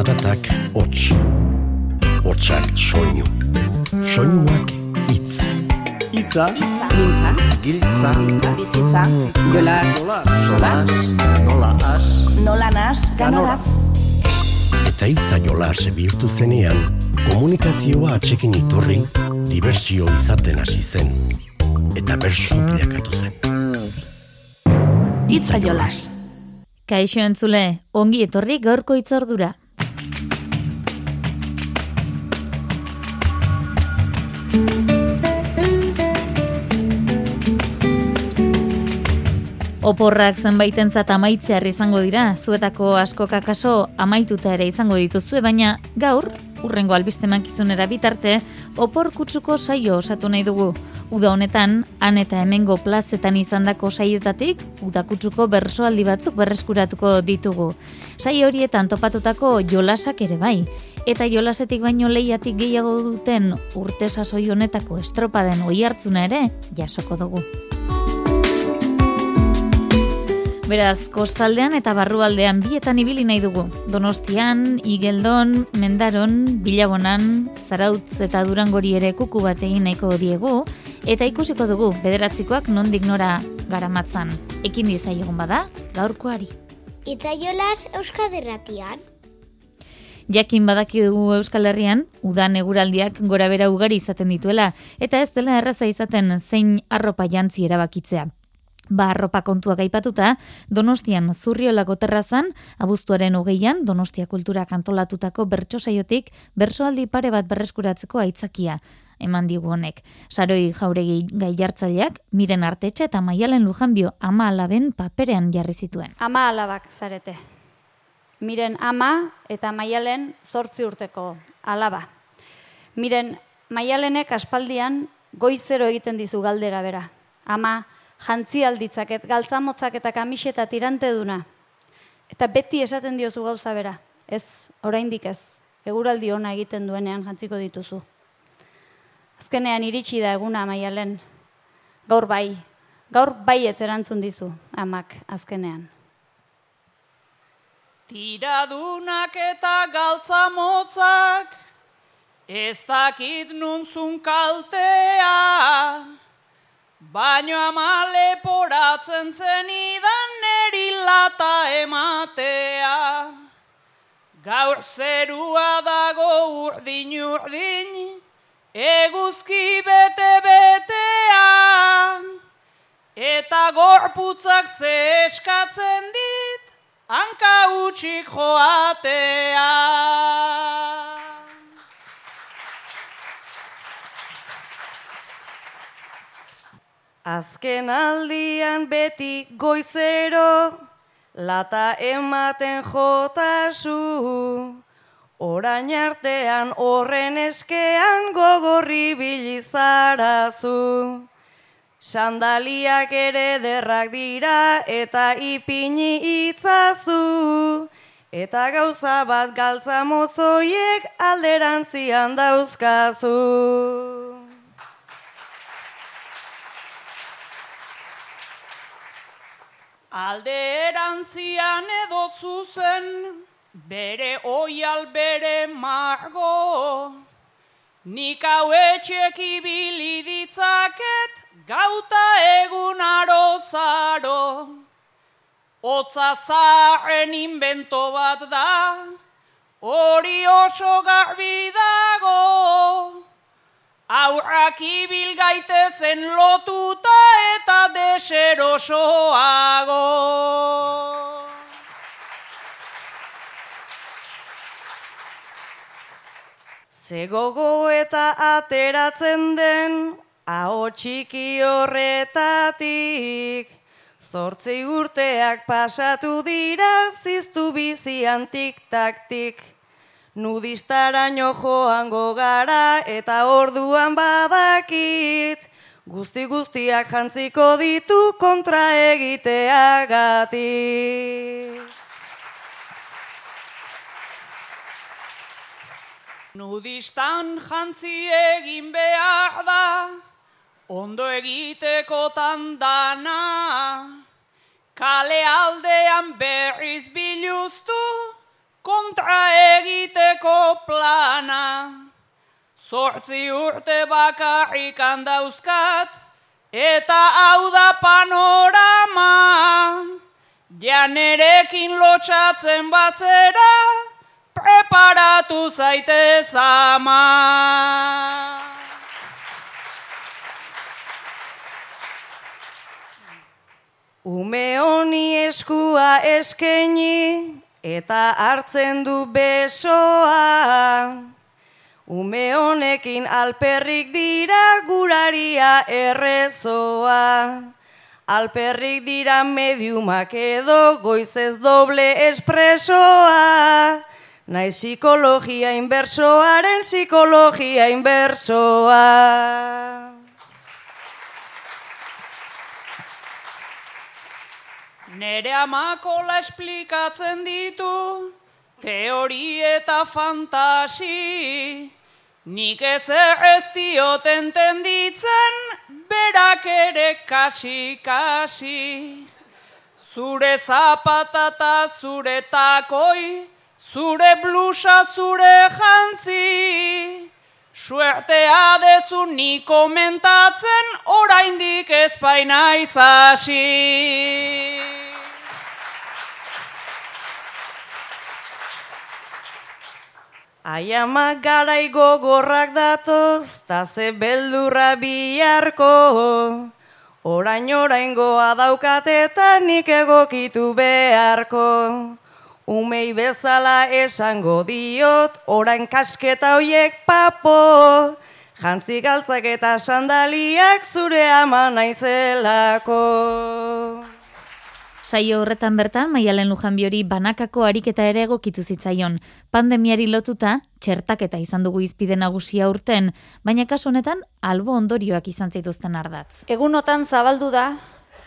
Zaratak hots, hotsak soinu, soinuak itz. Itza, Mintza, Giltza, bizitza, jola, sola, nola as, nola nas, ganoraz. Eta hitza jolas bihurtu zenean, komunikazioa atxekin iturri, dibertsio izaten hasi zen. Eta bersu bilakatu zen. Itza jolas. Kaixo entzule, ongi etorri gaurko itzordura. Oporrak zenbaitentzat amaitzear izango dira, zuetako askoka kaso amaituta ere izango dituzue, baina gaur, urrengo albiste mankizunera bitarte, opor kutsuko saio osatu nahi dugu. Uda honetan, han eta hemengo plazetan izandako saiotatik, uda kutsuko bersoaldi batzuk berreskuratuko ditugu. Saio horietan topatutako jolasak ere bai, eta jolasetik baino lehiatik gehiago duten urte sasoi honetako estropaden oi hartzuna ere jasoko dugu. Beraz, kostaldean eta barrualdean bietan ibili nahi dugu. Donostian, Igeldon, Mendaron, Bilabonan, Zarautz eta Durangori ere kuku bat egin nahiko diegu, eta ikusiko dugu bederatzikoak nondik nora garamatzan. Ekin dizaiegun bada, gaurkoari. Itzaiolas Euskaderratian. Jakin badaki dugu Euskal Herrian, udan eguraldiak gora bera ugari izaten dituela, eta ez dela erraza izaten zein arropa jantzi erabakitzea. Ba, arropa kontuak aipatuta, Donostian zurriolako terrazan, abuztuaren hogeian, Donostia kulturak antolatutako bertso saiotik, bersoaldi pare bat berreskuratzeko aitzakia eman digu honek. Saroi jauregi gai jartzaileak, miren artetxe eta maialen lujanbio ama alaben paperean jarri zituen. Ama alabak zarete. Miren ama eta maialen zortzi urteko alaba. Miren maialenek aspaldian goizero egiten dizu galdera bera. Ama jantzi alditzaket, galtzamotzak eta kamiseta tirante duna. Eta beti esaten diozu gauza bera. Ez, oraindik ez. Eguraldi ona egiten duenean jantziko dituzu. Azkenean iritsi da eguna maialen. Gaur bai. Gaur bai ez erantzun dizu, amak, azkenean. Tiradunak eta galtzamotzak, ez dakit nuntzun kaltea, baino ama leporatzen zenidan neri lata ematea. Gaur zerua dago urdin urdin, eguzki bete betea, eta gorputzak ze eskatzen dit, hanka utxik joatea. Azken aldian beti goizero, lata ematen jotasu, orain artean horren eskean gogorri bilizarazu. Sandaliak ere derrak dira eta ipini itzazu, eta gauza bat galtza motzoiek alderantzian dauzkazu. Alderantzian edo zuzen, bere oial bere margo, nik hau etxek ibili ditzaket, gauta egun arozaro. Otza zaren invento bat da, hori oso garbi dago. Aurrak ibil gaitezen lotuta eta deserosoago. Zegogo eta ateratzen den, aho txiki horretatik. Zortzi urteak pasatu dira, ziztu bizian tik-taktik. Nudistaraino joango gara eta orduan badakit. Guzti guztiak jantziko ditu kontra egiteagatik. Nudistan jantzi egin behar da, ondo egitekotan dana. Kale aldean berriz biluztu, kontra egiteko plana. Zortzi urte bakarrik handauzkat, eta hau da panorama. Janerekin lotxatzen bazera, preparatu zaitez ama. Ume honi eskua eskeni eta hartzen du besoa. Ume honekin alperrik dira guraria errezoa. Alperrik dira mediumak edo goizez doble espresoa. Naiz psikologia inbersoaren psikologia inbersoa. Nere amakola esplikatzen ditu, teori eta fantasi. Nik ez ez dioten tenditzen, berak ere kasi-kasi. Zure zapatata, zure takoi, zure blusa, zure jantzi. Suertea dezu ni komentatzen, oraindik ez baina izasi. Aiamak garai gogorrak datoz, ta ze beldurra biharko. Orain oraingoa daukat eta nik egokitu beharko. Umei bezala esango diot, orain kasketa hoiek papo. Jantzi galtzak eta sandaliak zure ama naizelako. Saio horretan bertan, Maialen Lujanbiori banakako ariketa ere egokitu zitzaion. Pandemiari lotuta, txertaketa izan dugu izpide nagusia urten, baina kasu honetan albo ondorioak izan zituzten ardatz. Egunotan zabaldu da,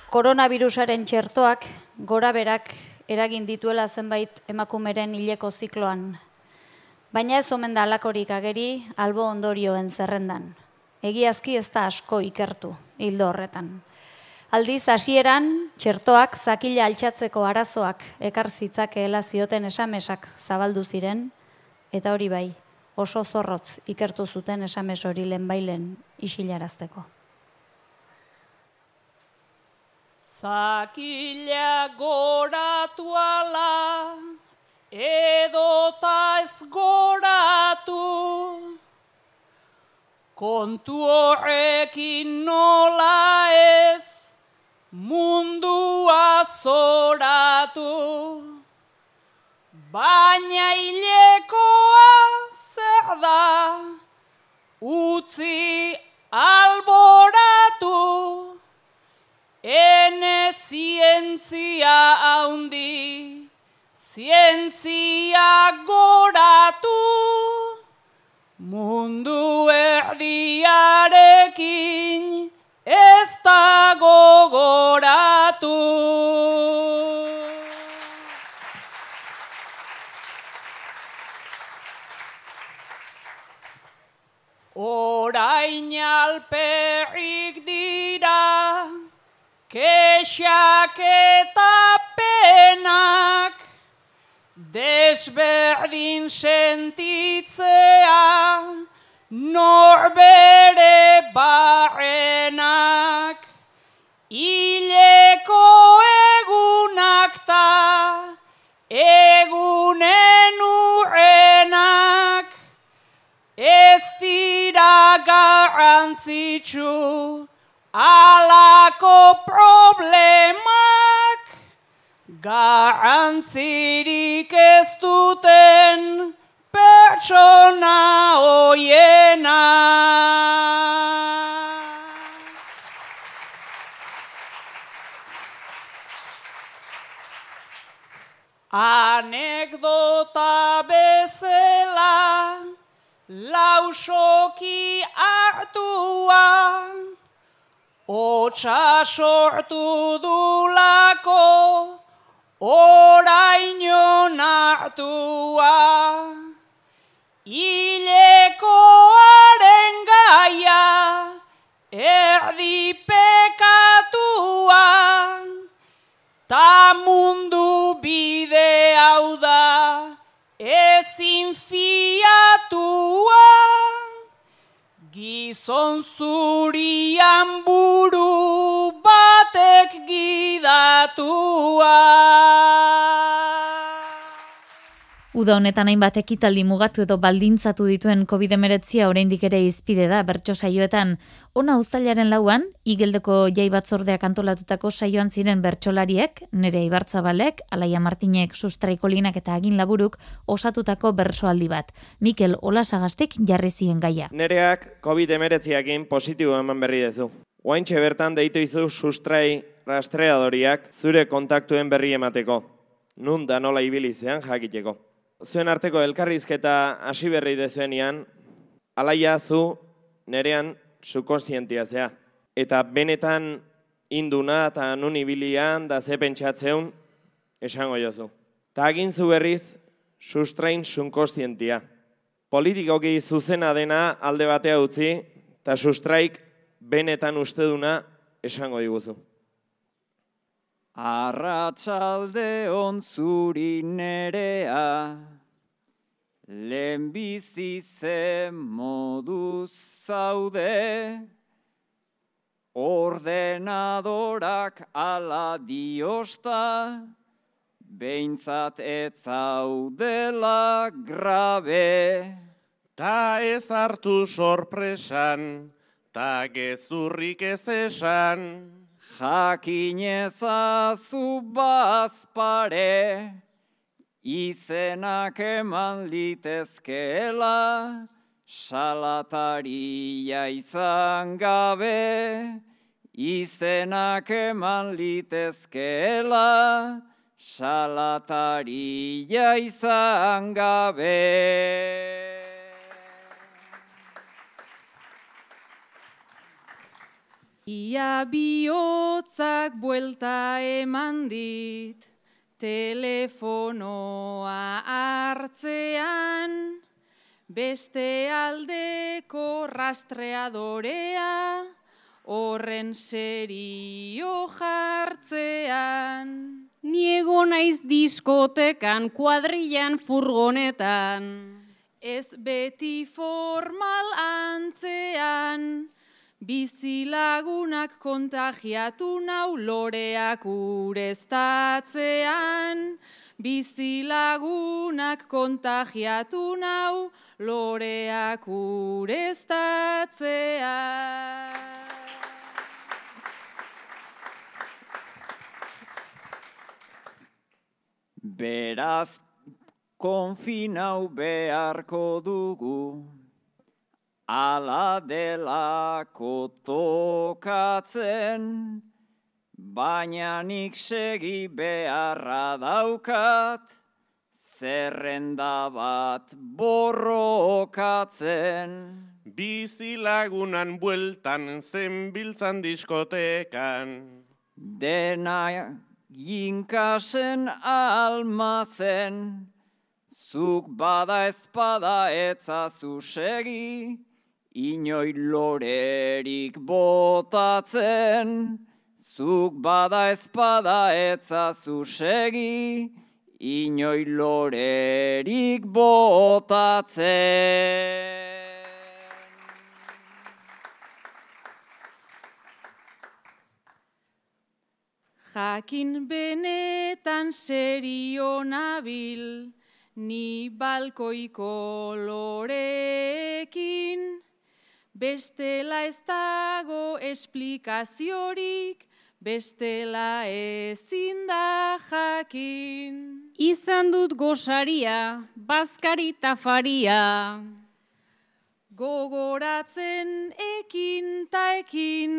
koronavirusaren txertoak gora berak eragin dituela zenbait emakumeren hileko zikloan. Baina ez omen da alakorik ageri albo ondorioen zerrendan. Egiazki ez da asko ikertu hildo horretan. Aldiz hasieran txertoak zakila altxatzeko arazoak ekar zitzakeela zioten esamesak zabaldu ziren eta hori bai oso zorrotz ikertu zuten esames hori lehenbailen isilarazteko. Zakila goratu ala, edota ez goratu. Kontu horrekin nola ez, mundua zoratu. Baina hilekoa zer da, utzi alboratu. Ene zientzia haundi, zientzia goratu. Mundu erdiarekin ez da gogoratu. Orain alperrik desberdin sentitzea, norbere barrenak, hileko egunak ta, egunen urrenak, ez dira garrantzitsu, alako problemak, garrantzirik ez duten pertsona hoiena. Anekdota bezala, lausoki hartua, Otsa sortu dulako, oraino nartua, hilekoaren gaia, erdi pekatua, ta mundu bide hau da, ezin fiatua, gizon zurian burua, gidatua. Uda honetan hainbat ekitaldi mugatu edo baldintzatu dituen COVID-19 oraindik ere izpide da bertso saioetan. Ona uztailaren lauan, igeldeko jai batzordeak antolatutako saioan ziren bertsolariek, nere ibartzabalek, Alaia Martinek, Sustraikolinak eta Agin Laburuk osatutako bersoaldi bat. Mikel Olasagastik jarri zien gaia. Nereak COVID-19ekin positibo eman berri dezu. Oaintxe bertan deitu izu sustrai rastreadoriak zure kontaktuen berri emateko. Nun da nola ibilizean jakiteko zuen arteko elkarrizketa hasi berri dezuenian, alaia zu nerean sukonsientia zea. Eta benetan induna eta nun ibilian da ze pentsatzeun esango jozu. Ta agin zu berriz sustrain sunkostientia. Politikoki zuzena dena alde batea utzi eta sustraik benetan usteduna esango diguzu. Arratxalde on zuri nerea, lehen bizi zen moduz zaude, ordenadorak ala diosta, behintzat ez zaudela grabe. Ta ez hartu sorpresan, ta gezurrik ez esan, Jakin ezazu bazpare, izenak eman litezkela, salataria izan gabe, izenak eman litezkela, salataria izan gabe. Ia bihotzak buelta eman dit, telefonoa hartzean, beste aldeko rastreadorea, horren serio jartzean. Niego naiz diskotekan, kuadrilan furgonetan. Ez beti formal antzean, Bizilagunak kontagiatu nau loreak ureztatzean. Bizilagunak kontagiatu nau loreak ureztatzean. Beraz, konfinau beharko dugu, ala delako tokatzen, baina nik segi beharra daukat, zerrenda bat borrokatzen. Bizi lagunan bueltan zen biltzan diskotekan. Dena ginkasen almazen, zuk bada ezpada etzazu segi, Inoi lorerik botatzen, zuk bada ezpada etzazu segi, inoi lorerik botatzen. Jakin benetan serio nabil, ni balkoiko lorekin, bestela ez dago esplikaziorik, bestela ezin da jakin. Izan dut gosaria, bazkari tafaria. Gogoratzen ekin ta ekin,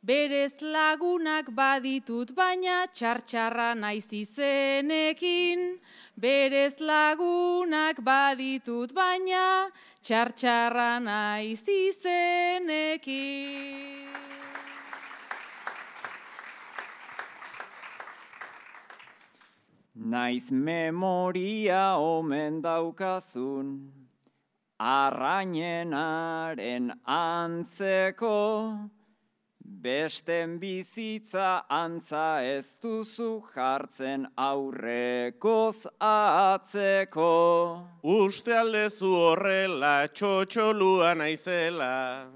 berez lagunak baditut baina txartxarra naiz izenekin. Berez lagunak baditut baina txartxarra naiz izenekin. Naiz memoria omen daukazun, arrainenaren antzeko, besten bizitza antza ez duzu jartzen aurrekoz atzeko. Uste aldezu horrela txotxolua naizela.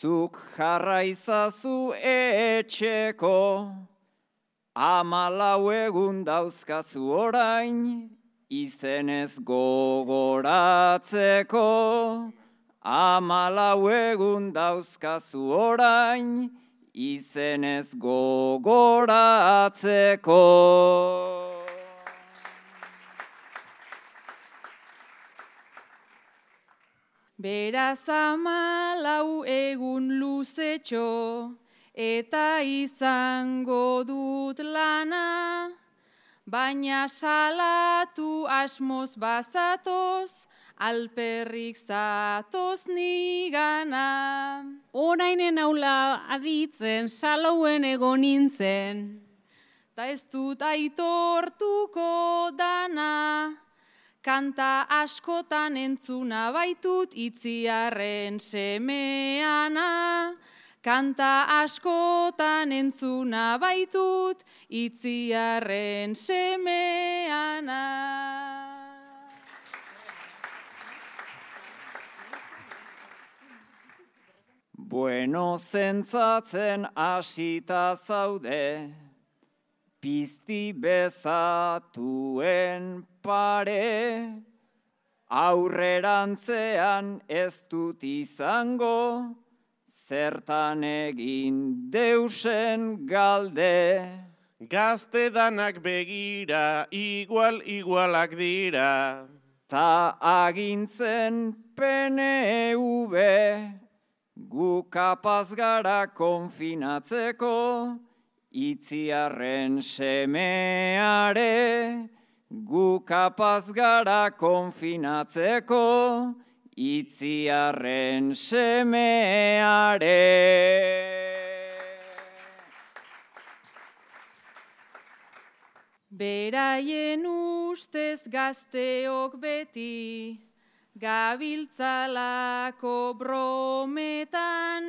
Zuk jarraizazu etxeko, amalau egun dauzkazu orain, izenez gogoratzeko. Amalau egun dauzkazu orain, izenez gogoratzeko. Beraz amalau egun luzetxo, eta izango dut lana, baina salatu asmoz bazatoz, alperrik zatoz nigana. Orainen aula aditzen, salauen egon nintzen. Ta ez dut aitortuko dana, Kanta askotan entzuna baitut itziarren semeana. Kanta askotan entzuna baitut itziarren semeana. Bueno zentzatzen asita zaude, pizti bezatuen pare, aurrerantzean ez dut izango, zertan egin deusen galde. Gazte danak begira, igual igualak dira. Ta agintzen PNV, gu kapaz gara konfinatzeko, itziarren semeare, gu kapaz gara konfinatzeko, itziarren semeare. Beraien ustez gazteok beti, gabiltzalako brometan,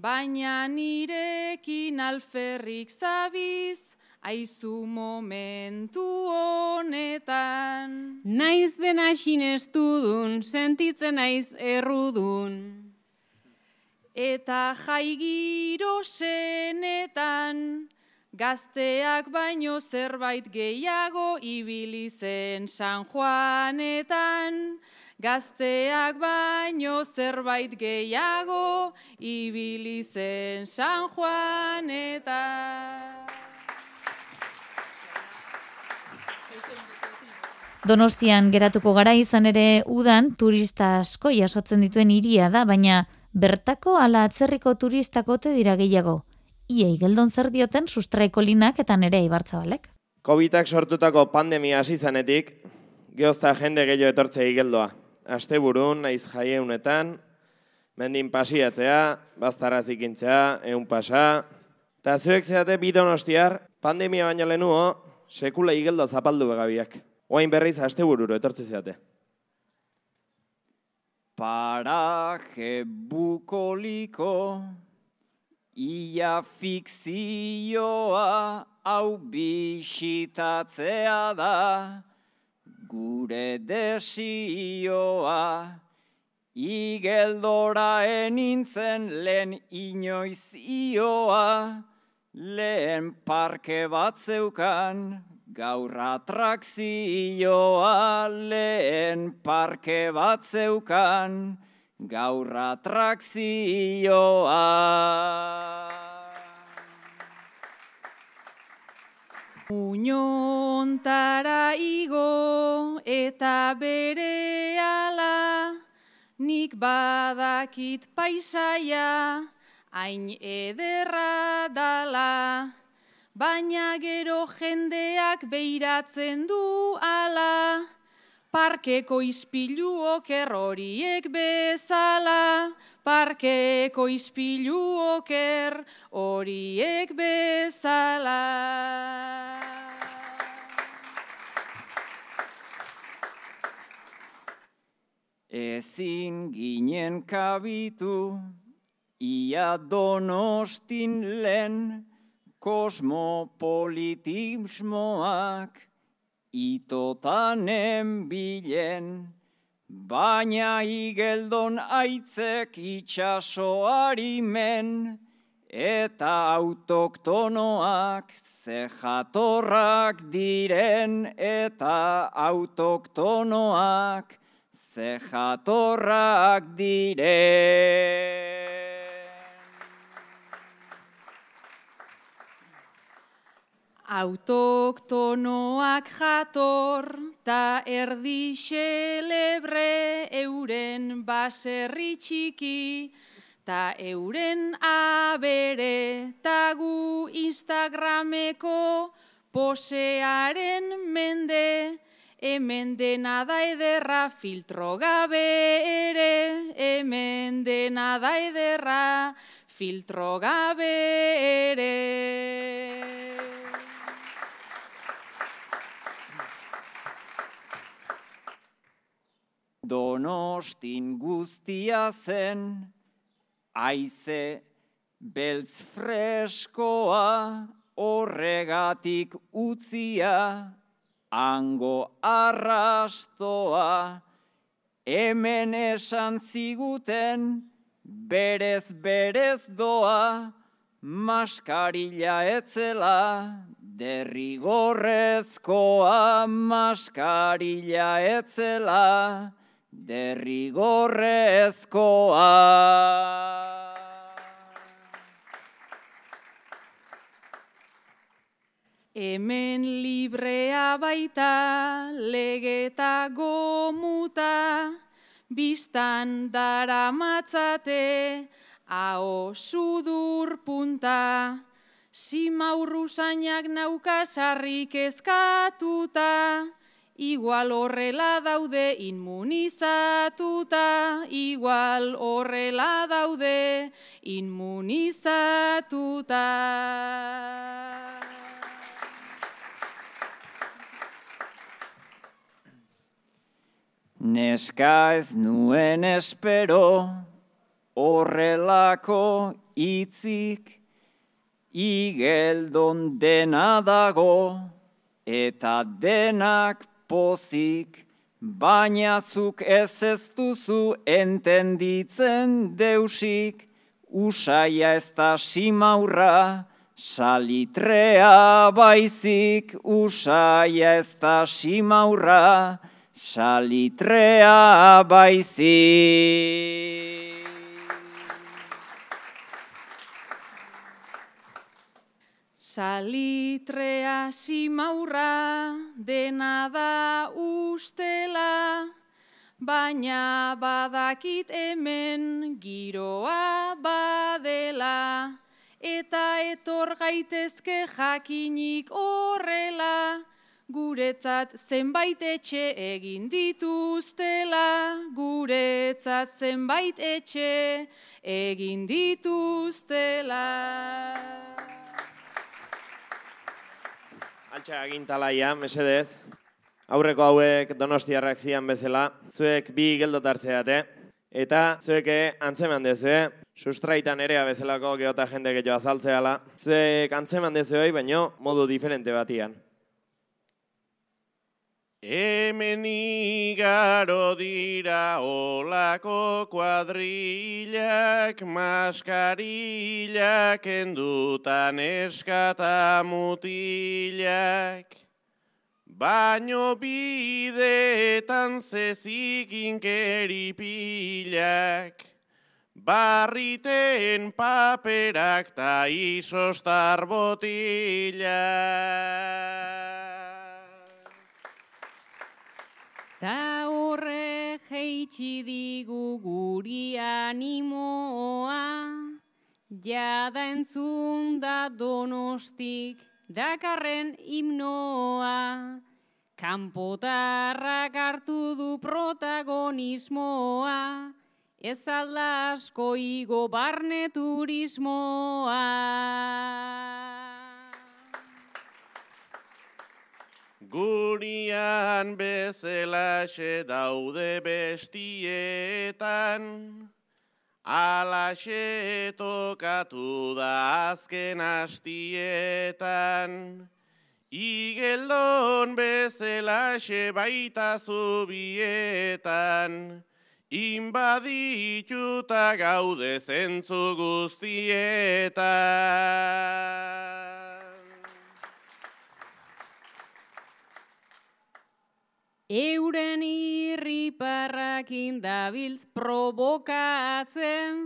baina nirekin alferrik zabiz, aizu momentu honetan. Naiz dena sinestudun, sentitzen naiz errudun. Eta jaigiro senetan, gazteak baino zerbait gehiago ibili zen San Juanetan. Gazteak baino zerbait gehiago ibili zen San Juanetan. Donostian geratuko gara izan ere udan turista asko jasotzen dituen hiria da, baina bertako ala atzerriko turistakote dira gehiago. Iei geldon zer dioten sustraiko linak eta nere ibartzabalek. Covidak sortutako pandemia hasi zanetik, geozta jende gehiago etortzea igeldoa. Asteburun naiz jaieunetan, mendin pasiatzea, baztaraz ikintzea, eun pasa. Eta zuek zeate bi donostiar, pandemia baino lehenuo, sekula igeldo zapaldu begabiak. Oain berriz astebururo etortze zeate. Paraje bukoliko, ia fikzioa hau bisitatzea da, gure desioa, igeldora enintzen lehen inoiz ioa, lehen parke bat zeukan, gaur atrakzioa, lehen parke bat zeukan, gaur atrakzioa. Muñontara igo eta bere ala, nik badakit paisaia, hain ederra dala, baina gero jendeak beiratzen du ala, parkeko ispilu oker horiek bezala, parkeko ispilu oker horiek bezala. Ezin ginen kabitu, ia donostin lehen, kosmopolitismoak, itotanen bilen, baina igeldon aitzek itxasoari eta autoktonoak ze jatorrak diren, eta autoktonoak ze jatorrak diren. Autoktonoak jator, ta erdi xelebre euren baserri txiki, ta euren abere, ta gu Instagrameko posearen mende, hemen dena da ederra filtro gabe ere, hemen dena da ederra filtro gabe ere. Donostin guztia zen, aize beltz freskoa, horregatik utzia, ango arrastoa, hemen esan ziguten, berez berez doa, maskarila etzela, derrigorrezkoa maskarila etzela, derrigorrezkoa. Hemen librea baita, legeta gomuta, biztan dara matzate, hau sudur punta. Simaurrusainak nauka sarrik ezkatuta, igual horrela daude inmunizatuta, igual horrela daude inmunizatuta. Neska ez nuen espero, horrelako itzik, igeldon dena dago, eta denak pozik, baina zuk ez ez duzu entenditzen deusik, usaia ez da simaurra, salitrea baizik, usaia ez da simaurra, salitrea baizik. Salitrea simaurra dena da ustela, baina badakit hemen giroa badela, eta etor gaitezke jakinik horrela, guretzat zenbait etxe egin dituztela, guretzat zenbait etxe egin dituztela. Altxa agintalaia, mesedez. Aurreko hauek donostiarrak zian bezala, zuek bi geldotartzeate, eta zuek antzeman dezue, sustraitan erea bezalako geota jende gehiago azaltzeala, zuek antzeman dezuei, baino modu diferente batian. Hemen igaro dira olako kuadrilak, maskarillak endutan eskata mutilak. Baino bideetan zezikin keripilak, barriten paperak ta isostar botilak. Ta horre jeitsi digu guri animoa, jada entzun da donostik dakarren himnoa. Kanpotarrak hartu du protagonismoa, ez alda asko igo barne turismoa. Gurian bezelaxe daude bestietan, alaxe tokatu da azken astietan, Igeldon bezela baita zubietan, inbadituta gaude zentzu guztietan. Euren irriparrak indabiltz provokatzen,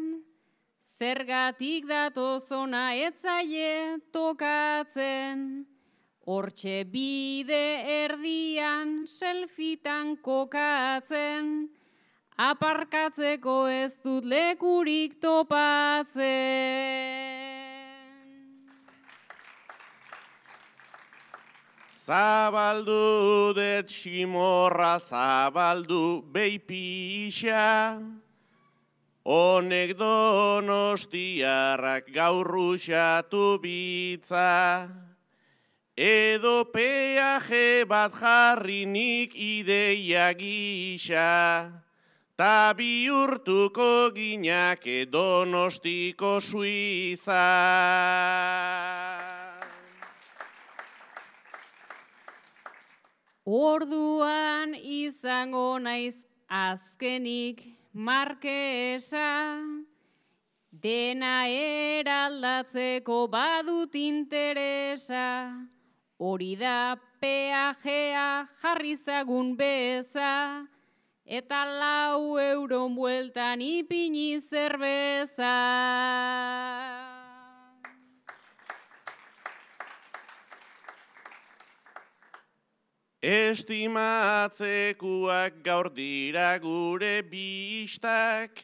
zergatik datozona etzaie tokatzen, hortxe bide erdian selfitan kokatzen, aparkatzeko ez dut lekurik topatzen. Zabaldu det simorra zabaldu beipisa, honek donostiarrak gaurruxatu bitza, edo peaje bat jarrinik ideia gisa, ta bihurtuko ginak donostiko suiza. Orduan izango naiz azkenik markesa, dena eraldatzeko badut interesa, hori da peajea jarrizagun beza, eta lau euron bueltan ipini zerbeza. Estimatzekuak gaur dira gure bistak,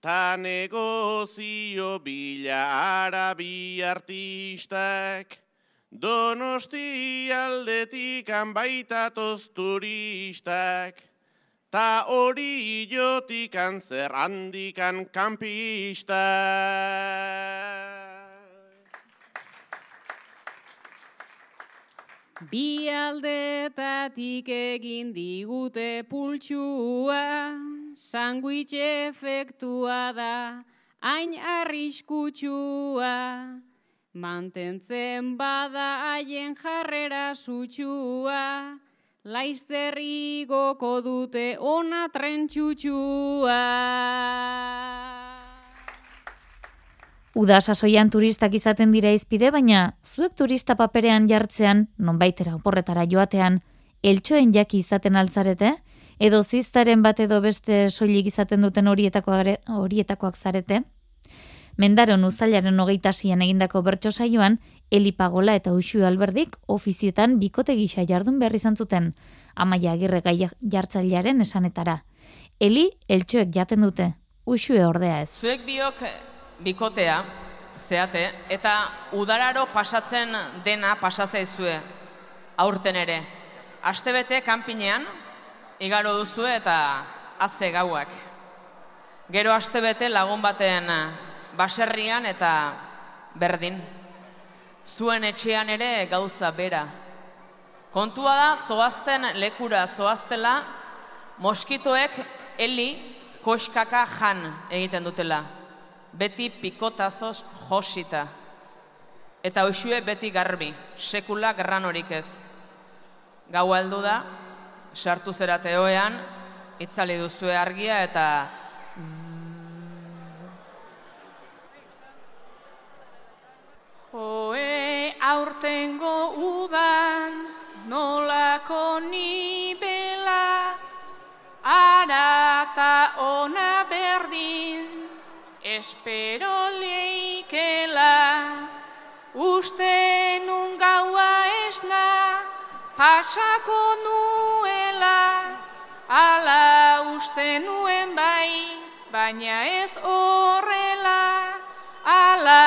ta negozio bila arabi artistak. Donosti aldetik baitatoz turistak, ta hori jotikan zer handikan kampistak. Bi aldetatik egin digute pultsua, sanguitx efektua da, hain arriskutsua. Mantentzen bada haien jarrera sutxua, laizzer igoko dute ona trentxutxua. Uda sasoian turistak izaten dira izpide, baina zuek turista paperean jartzean, nonbaitera oporretara joatean, eltsoen jaki izaten altzarete, edo ziztaren bat edo beste soilik izaten duten horietakoak, horietakoak zarete. Mendaron uzailaren hogeita sian egindako bertso saioan, Eli Pagola eta Uxu Alberdik ofiziotan bikote gisa jardun behar izan zuten, amaia agirre gai jartzailearen esanetara. Eli, eltsoek jaten dute, Uxue ordea ez. Zuek biok bikotea, zeate, eta udararo pasatzen dena pasazaizue aurten ere. Astebete kanpinean, igaro duzu eta haze gauak. Gero astebete lagun baten baserrian eta berdin. Zuen etxean ere gauza bera. Kontua da, zoazten lekura zoaztela, moskitoek heli koskaka jan egiten dutela beti pikotazos josita. Eta hoxue beti garbi, sekula horik ez. Gau aldu da, sartu zera teoean, itzali duzue argia eta Joe aurtengo udan, nolako nibela, ara eta ona berdin, espero leikela, uste nun gaua esna, pasako nuela, ala uste nuen bai, baina ez horrela, ala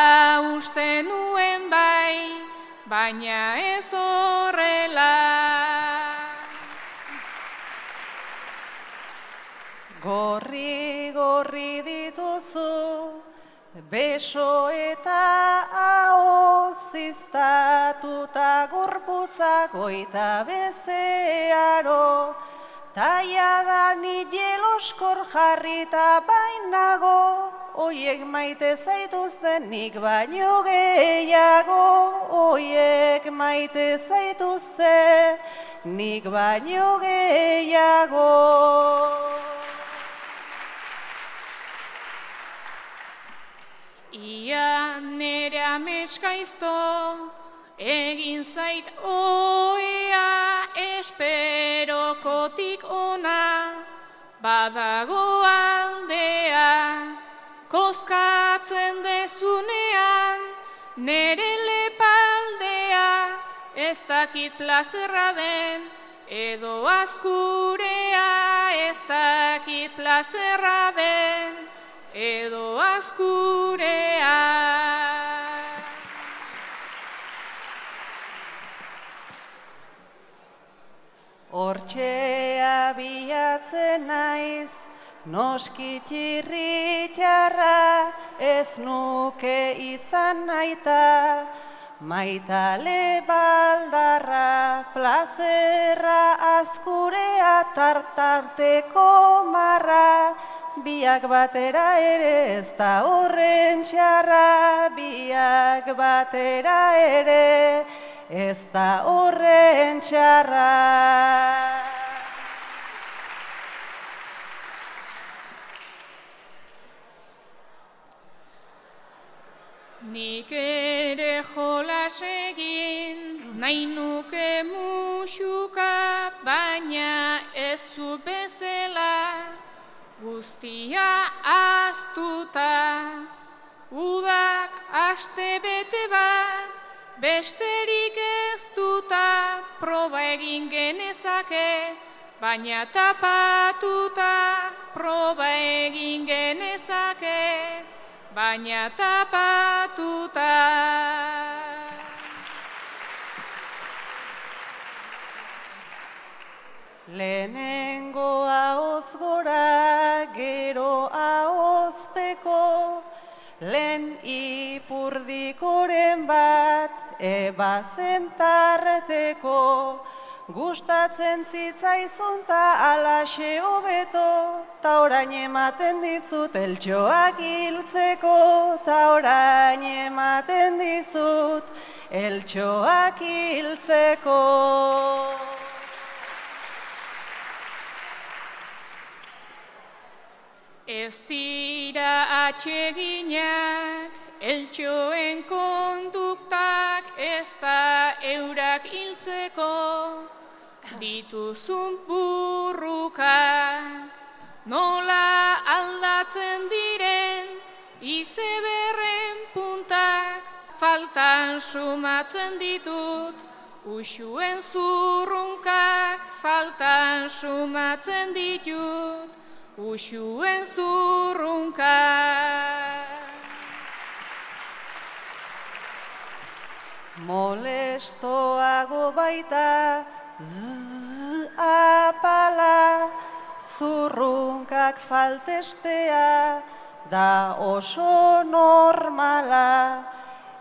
uste nuen bai, baina ez horrela. Gorri, gorri dituzu, beso eta hau ziztatuta gorputza goita bezearo, taia ni jeloskor jarrita bainago, oiek maite zaituzten nik baino gehiago, oiek maite zaituzten nik baino gehiago. Ia nere ameskaizto, egin zait oea esperokotik ona, badago aldea, koskatzen dezunean, nere lepaldea, ez dakit plazerra den, edo askurea, ez dakit plazerra den, edo askurea. Hortxe abiatzen naiz, noski txirritxarra, ez nuke izan naita, maitale baldarra, plazerra azkurea tartarteko marra, biak batera ere ez da horren txarra, biak batera ere ez da horren txarra. Nik ere jolas egin, nahi nuke musuka, baina ez zu bezela, guztia aztuta. Udak aste bete bat, besterik ez duta, proba egin genezake, baina tapatuta, proba egin genezake, baina tapatuta. Lehenengo ahoz gora, gero ahozpeko, lehen ipurdikoren bat, eba zentarreteko, gustatzen zitzaizun ta alaxe hobeto, ta orain ematen dizut eltxoak hiltzeko, ta orain ematen dizut eltxoak hiltzeko. Ez dira atxeginak, eltxoen konduktak, ez da eurak hiltzeko, dituzun burrukak, nola aldatzen diren, izeberren puntak, faltan sumatzen ditut, usuen zurrunkak, faltan sumatzen ditut, usuen zurrunka. Molestoago baita, zzz apala, zurrunkak faltestea, da oso normala.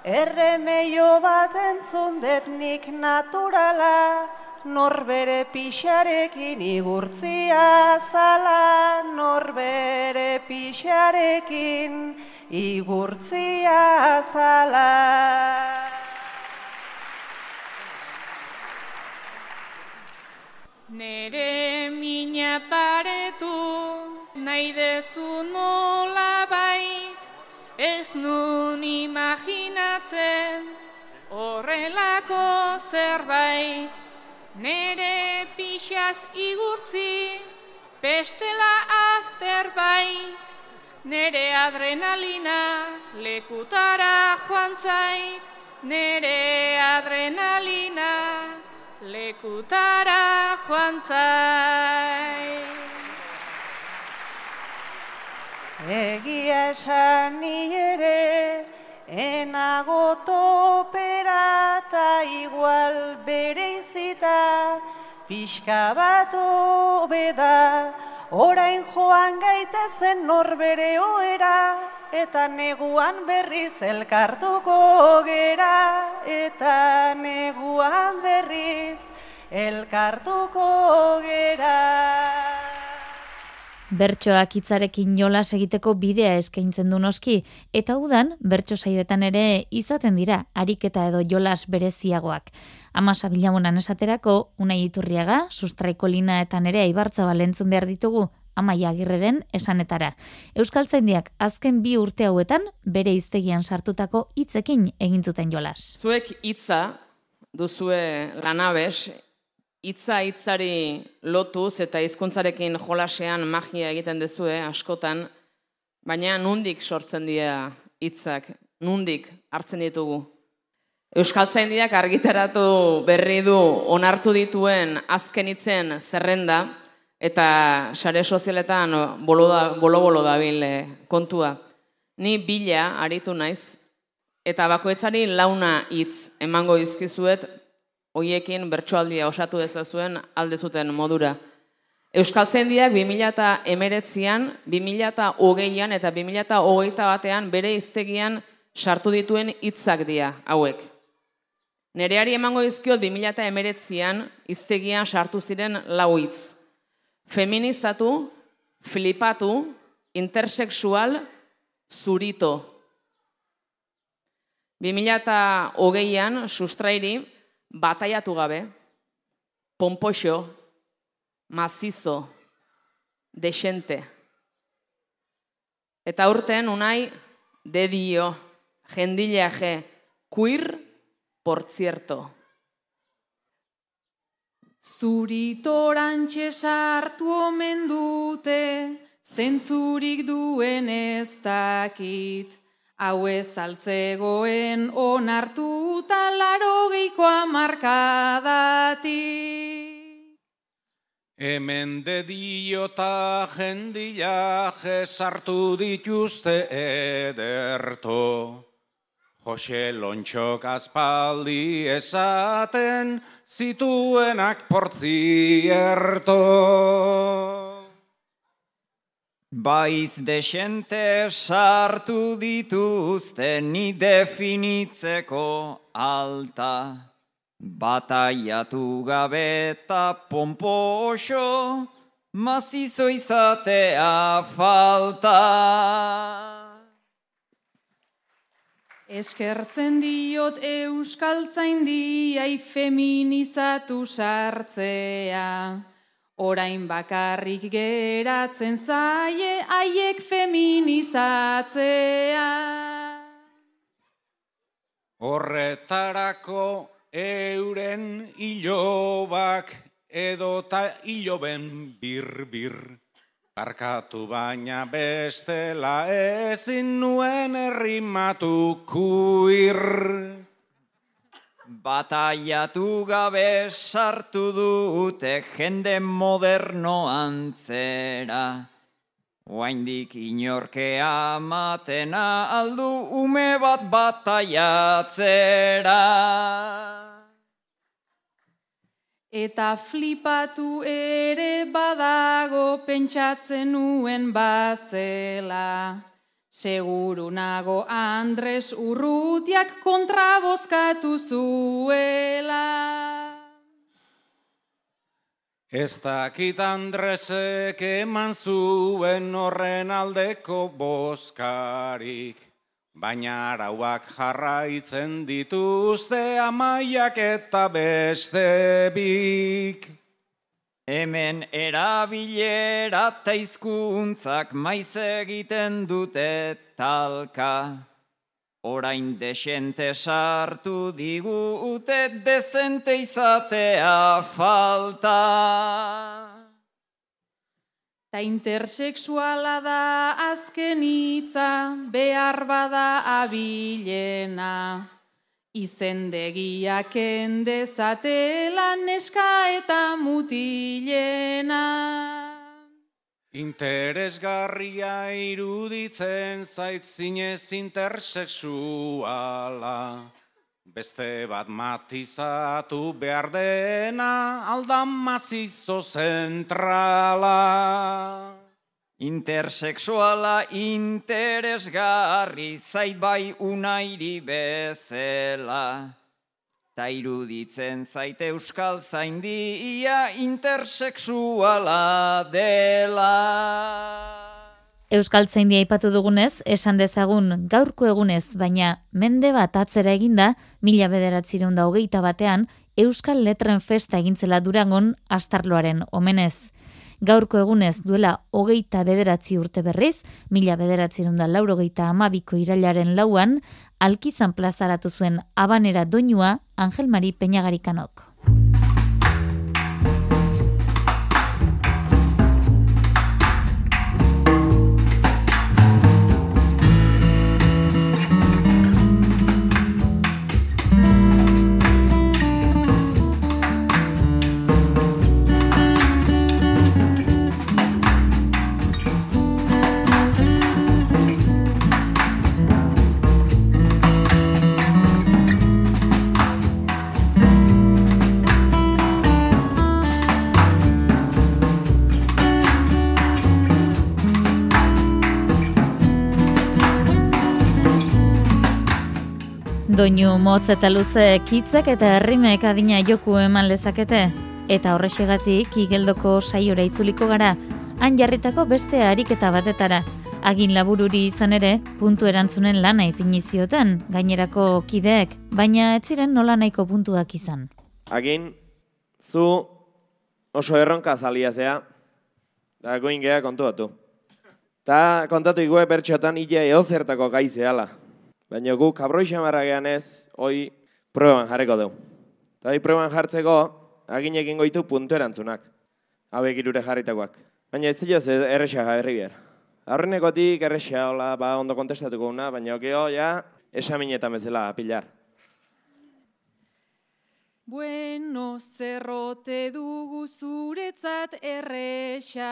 Erremeio bat entzun det nik naturala, norbere pixarekin igurtzia zala, norbere pixarekin igurtzia zala. Nere mina paretu, nahi dezu nola bait, ez nun imaginatzen, horrelako zerbait. Nere pixaz igurtzi, bestela afterbait, nere adrenalina lekutara joan zait, nere adrenalina lekutara joan zait. Egia esan ni ere, enago topera ta igual bere izita, pixka bat obeda, orain joan gaitezen norbere oera, eta neguan berriz elkartuko gera, eta neguan berriz elkartuko gera. Bertsoak hitzarekin jolas egiteko bidea eskaintzen du noski, eta udan bertso saioetan ere izaten dira ariketa edo jolas bereziagoak. Amasa bilamunan esaterako, unai iturriaga, sustraiko lina eta nere aibartza balentzun behar ditugu, amaia agirreren esanetara. Euskaltzaindiak azken bi urte hauetan bere iztegian sartutako hitzekin egin zuten jolas. Zuek hitza duzue lanabes, hitza hitzari lotuz eta hizkuntzarekin jolasean magia egiten dezue askotan, baina nundik sortzen dira hitzak, nundik hartzen ditugu. Euskaltzaindiak argitaratu berri du onartu dituen azken hitzen zerrenda, eta sare sozialetan bolo-bolo dabil eh, kontua. Ni bila aritu naiz, eta bakoetzari launa hitz emango izkizuet, hoiekin bertsoaldia osatu dezazuen alde zuten modura. Euskaltzendiak 2008an, 2008an eta 2008 batean bere iztegian sartu dituen hitzak dira hauek. Nereari emango izkiot 2008an iztegian sartu ziren lau hitz feminizatu, flipatu, intersexual, zurito. 2008an sustrairi bataiatu gabe, pompoxo, mazizo, desente. Eta urten unai, dedio, jendileaje, queer, por cierto. Zuritorantxe sartu omen dute, zentzurik duen ez dakit. Hau ez altzegoen onartu talaro geikoa markadati. Hemen dedio eta jendila jesartu dituzte ederto. Jose lontxok aspaldi esaten zituenak portzierto. Baiz desente sartu dituzte ni definitzeko alta. Bataiatu gabe eta pomposo, mazizo izatea falta. Eskertzen diot euskaltzain diai feminizatu sartzea. Orain bakarrik geratzen zaie haiek feminizatzea. Horretarako euren ilobak edota iloben bir-bir. Barkatu baina bestela ezin nuen errimatu kuir. Bataiatu gabe sartu dute jende moderno antzera. Oaindik inorkea matena aldu ume bat bataiatzera. Eta flipatu ere badago pentsatzen nuen bazela. Seguru nago Andres urrutiak kontrabozkatu zuela. Ez dakit Andresek eman zuen horren aldeko bozkarik. Baina arauak jarraitzen dituzte amaiak eta beste bik. Hemen erabilera eta izkuntzak maiz egiten dute talka. Orain desente sartu digute dezente izatea falta. Ta intersexuala da azken hitza behar bada abilena. Izendegiak endezatela neska eta mutilena. Interesgarria iruditzen zaitzinez intersexuala. Beste bat matizatu behar dena aldan mazizo zentrala. Intersexuala interesgarri zait bai unairi bezela. Ta iruditzen zaite euskal zaindia intersexuala dela. Euskaltzaindia aipatu dugunez, esan dezagun gaurko egunez, baina mende bat atzera eginda, mila bederatzireun da hogeita batean, Euskal Letren Festa egintzela durangon astarloaren omenez. Gaurko egunez duela hogeita bederatzi urte berriz, mila bederatzireun da laurogeita amabiko irailaren lauan, alkizan plazaratu zuen abanera doinua Angel Mari Peñagarikanok. Doinu motz eta luze kitzek eta herrimek adina joku eman lezakete. Eta horrexegatik igeldoko saiora itzuliko gara, han jarritako beste ariketa batetara. Agin labururi izan ere, puntu erantzunen lana ipinizioten, gainerako kideek, baina ez ziren nola nahiko puntuak izan. Agin, zu oso erronka zalia zea, da goin geha kontuatu. Ta kontatu igue bertxotan ia eozertako gai zehala. Baina gu kabroi xamarra gehan ez, hoi proban jarreko dugu. Eta hoi proban jartzeko, agin egin goitu puntu erantzunak. Hauek irure jarritakoak. Baina ez dira erresa herri behar. Aurrenekotik erresa, hola, ba, ondo kontestatuko una, baina okeo, ja, esaminetan bezala, pilar. Bueno, zerrote dugu zuretzat erresa.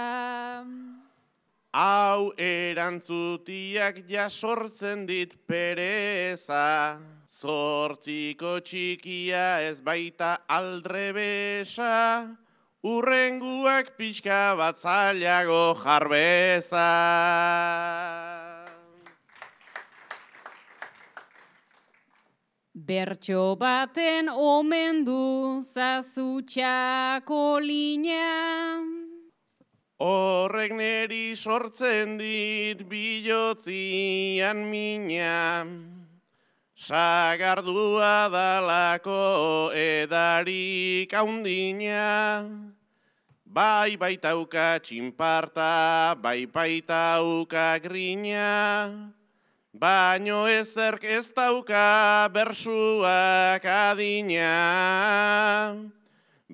Hau erantzutiak jasortzen dit pereza, zortziko txikia ez baita aldrebesa, urrenguak pixka bat zailago jarbeza. Bertxo baten omen du zazutxako linea. Horrek neri sortzen dit bilotzian mina, sagardua dalako edarik haundina, bai baitauka txinparta, bai baitauka grina, baino ezerk ez dauka bersuak adina.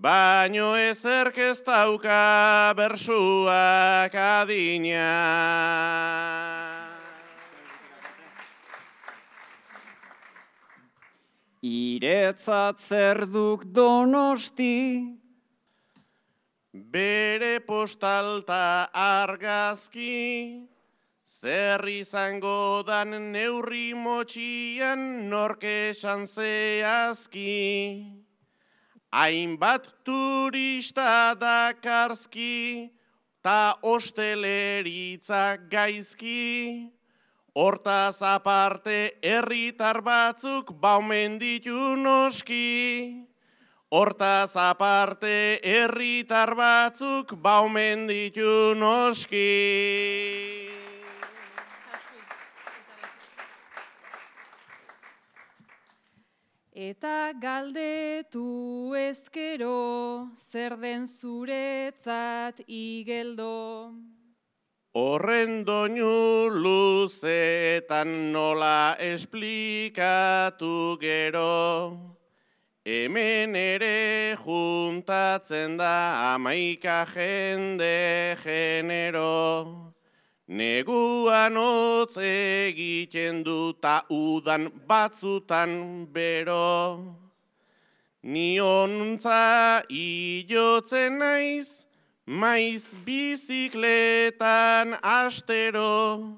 Baino ezerk ez dauka bersuak adina. Iretzat zer duk donosti, Bere postalta argazki, zer izango dan neurri motxian norke esan zehazki. Hainbat turista dakarzki, ta osteleritza gaizki, hortaz aparte herritar batzuk baumen ditu noski. Hortaz aparte herritar batzuk baumen ditu noski. Eta galdetu ezkero, zer den zuretzat igeldo. Horren doinu luzetan nola esplikatu gero, hemen ere juntatzen da amaika jende genero. Neguan hotz egiten duta udan batzutan bero. Niontza iotzen naiz, maiz bizikletan astero.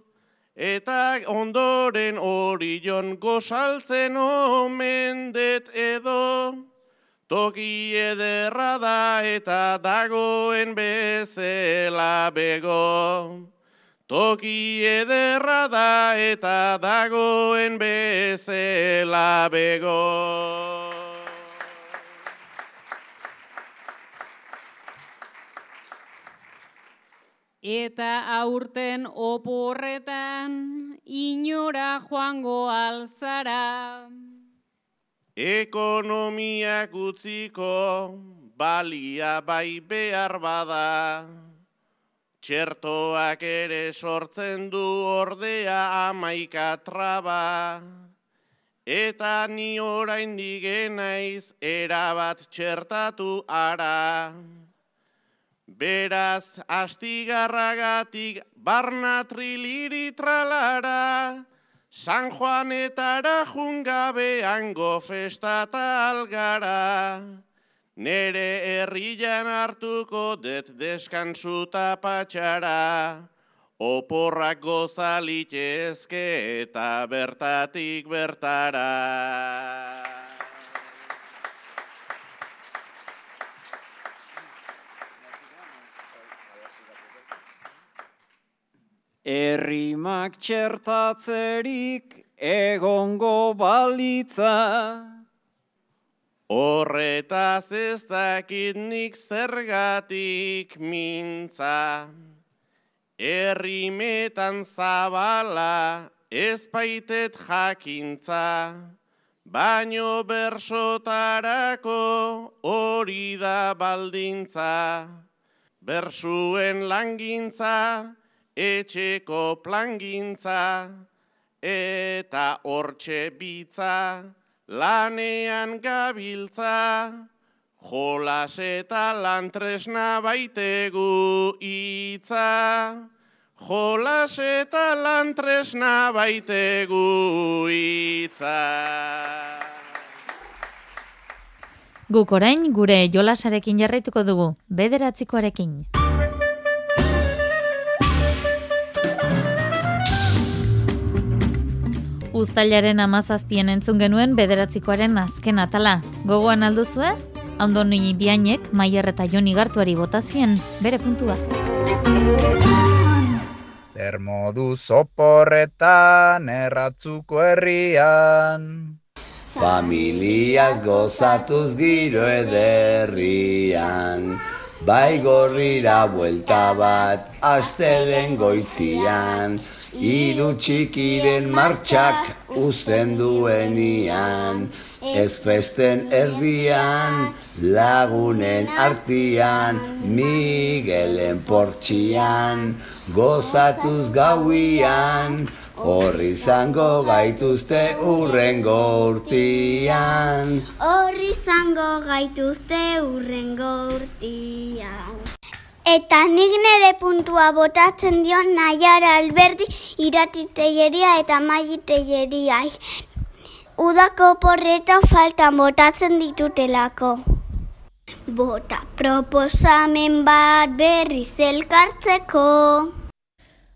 Eta ondoren orion gozaltzen omen det edo. Toki ederra da eta dagoen bezela bego. Toki ederra da eta dagoen bezela bego. Eta aurten oporretan inora joango alzara. Ekonomiak utziko balia bai behar bada. Txertoak ere sortzen du ordea amaika traba. Eta ni orain digenaiz erabat txertatu ara. Beraz, astigarragatik barna triliri tralara, San Juanetara jungabean gofestata algara. Nere herrian hartuko det deskantzuta patxara, Oporrak gozalitezke eta bertatik bertara. Errimak txertatzerik egongo balitza. Horretaz ez dakit nik zergatik mintza. Errimetan zabala ez baitet jakintza. Baino bersotarako hori da baldintza. Bersuen langintza, etxeko plangintza eta hortxe bitza lanean gabiltza jolas eta lantresna baitegu hitza jolas eta lantresna baitegu hitza Guk orain gure jolasarekin jarraituko dugu, bederatzikoarekin. Uztailaren amazazpien entzun genuen bederatzikoaren azken atala. Gogoan alduzue? Andoni biainek, Maier eta Joni Gartuari botazien, bere puntua. Zer modu zoporretan erratzuko herrian. Familiaz gozatuz giro ederrian. Bai gorrira buelta bat, astelen goizian. Iru txikiren martxak uzten duenian, ez festen erdian, lagunen artian, Miguelen portxian, gozatuz gauian, horri zango gaituzte urrengo urtian. Horri zango gaituzte urrengo urtian. Eta nik nire puntua botatzen dio Naiara Alberdi iratiteieria eta maititeieria. Udako porretan faltan botatzen ditutelako. Bota proposamen bat berriz elkartzeko.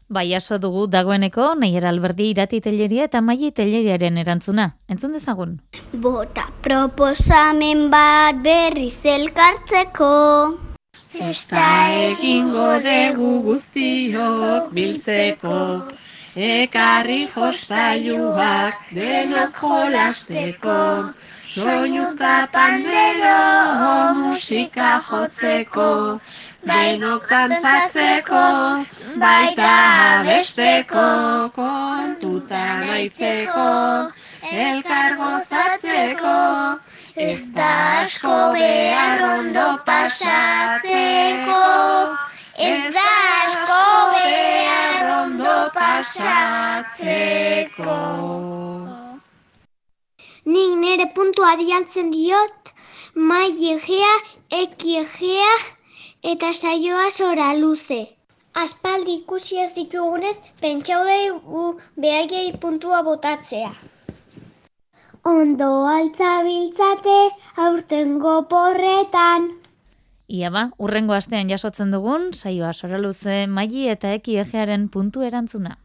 Bai aso dugu dagoeneko Naiara Alberdi iratiteieria eta maititeiriaren erantzuna. Entzun dezagun. Bota proposamen bat berriz elkartzeko. Festa egingo dugu guztiok biltzeko, ekarri jostailuak denok jolasteko, soinuka pandero musika jotzeko, denok dantzatzeko, baita besteko, kontuta naitzeko, elkar gozatzeko, Ez da asko behar ondo pasatzeko, ez da asko behar ondo pasatzeko. Nik nire puntua dialtzen diot, mai egea, eki egea eta saioa sora luze. Aspaldi ikusi ez ditugunez, pentsau dugu behaiei puntua botatzea. Ondo altzabiltzate aurtengo porretan. Ia ba, urrengo astean jasotzen dugun, saioa soraluze maili eta eki egearen puntu erantzuna.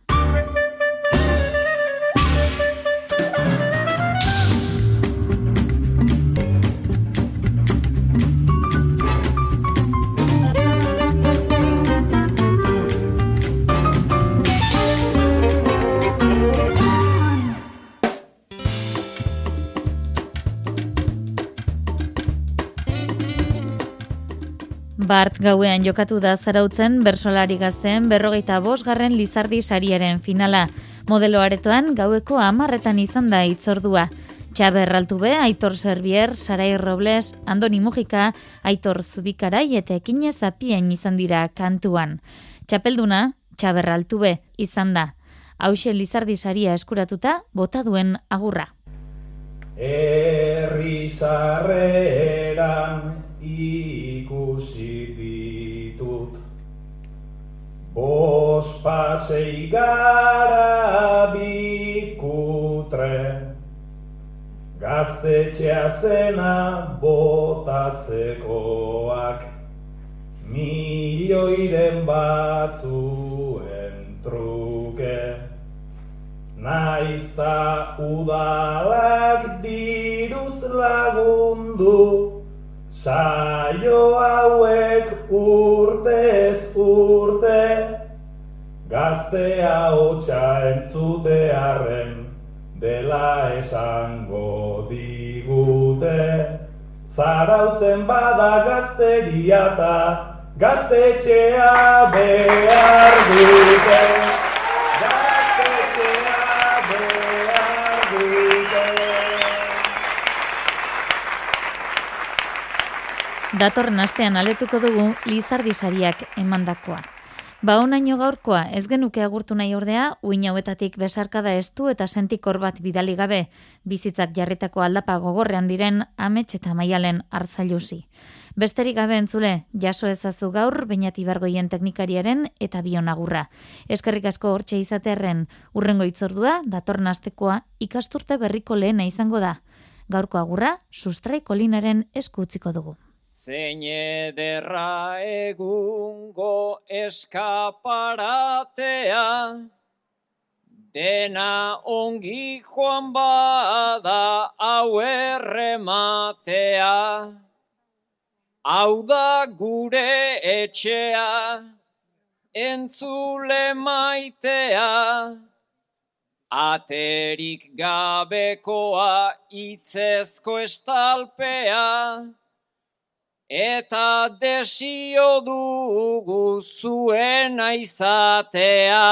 Bart gauean jokatu da zarautzen bersolari gazteen berrogeita bosgarren lizardi sariaren finala. Modelo aretoan gaueko amarretan izan da itzordua. Txaber Altube, Aitor Serbier, Sarai Robles, Andoni Mujika, Aitor Zubikarai eta Ekinez Apien izan dira kantuan. Txapelduna, Txaber Altube izan da. Hauxe Lizardi saria eskuratuta, bota duen agurra. Herri sarreran ikusi Bos pasei gara bikutre Gaztetxea zena botatzekoak Milioiren batzuen truke. Naiza udalak diruz lagundu, saio hauek urtez urte, gaztea hotxa entzutearen dela esango digute. Zarautzen bada gazteria eta gaztetxea behar dute. Datorren astean aletuko dugu Lizardi sariak emandakoa. Ba onaino gaurkoa ez genuke agurtu nahi ordea, uin hauetatik besarkada estu eta sentikor bat bidali gabe, bizitzak jarritako aldapa gogorrean diren amets eta maialen arzailusi. Besterik gabe entzule, jaso ezazu gaur, bainati bargoien teknikariaren eta bionagurra. Eskerrik asko hortxe izatearen urrengo itzordua, datorren astekoa ikasturte berriko lehena izango da. Gaurko agurra, sustrai kolinaren eskutziko dugu. Zein ederra egungo eskaparatea, dena ongi joan bada hau errematea. Hau da gure etxea, entzule maitea, aterik gabekoa itzezko estalpea, eta desio dugu zuena izatea.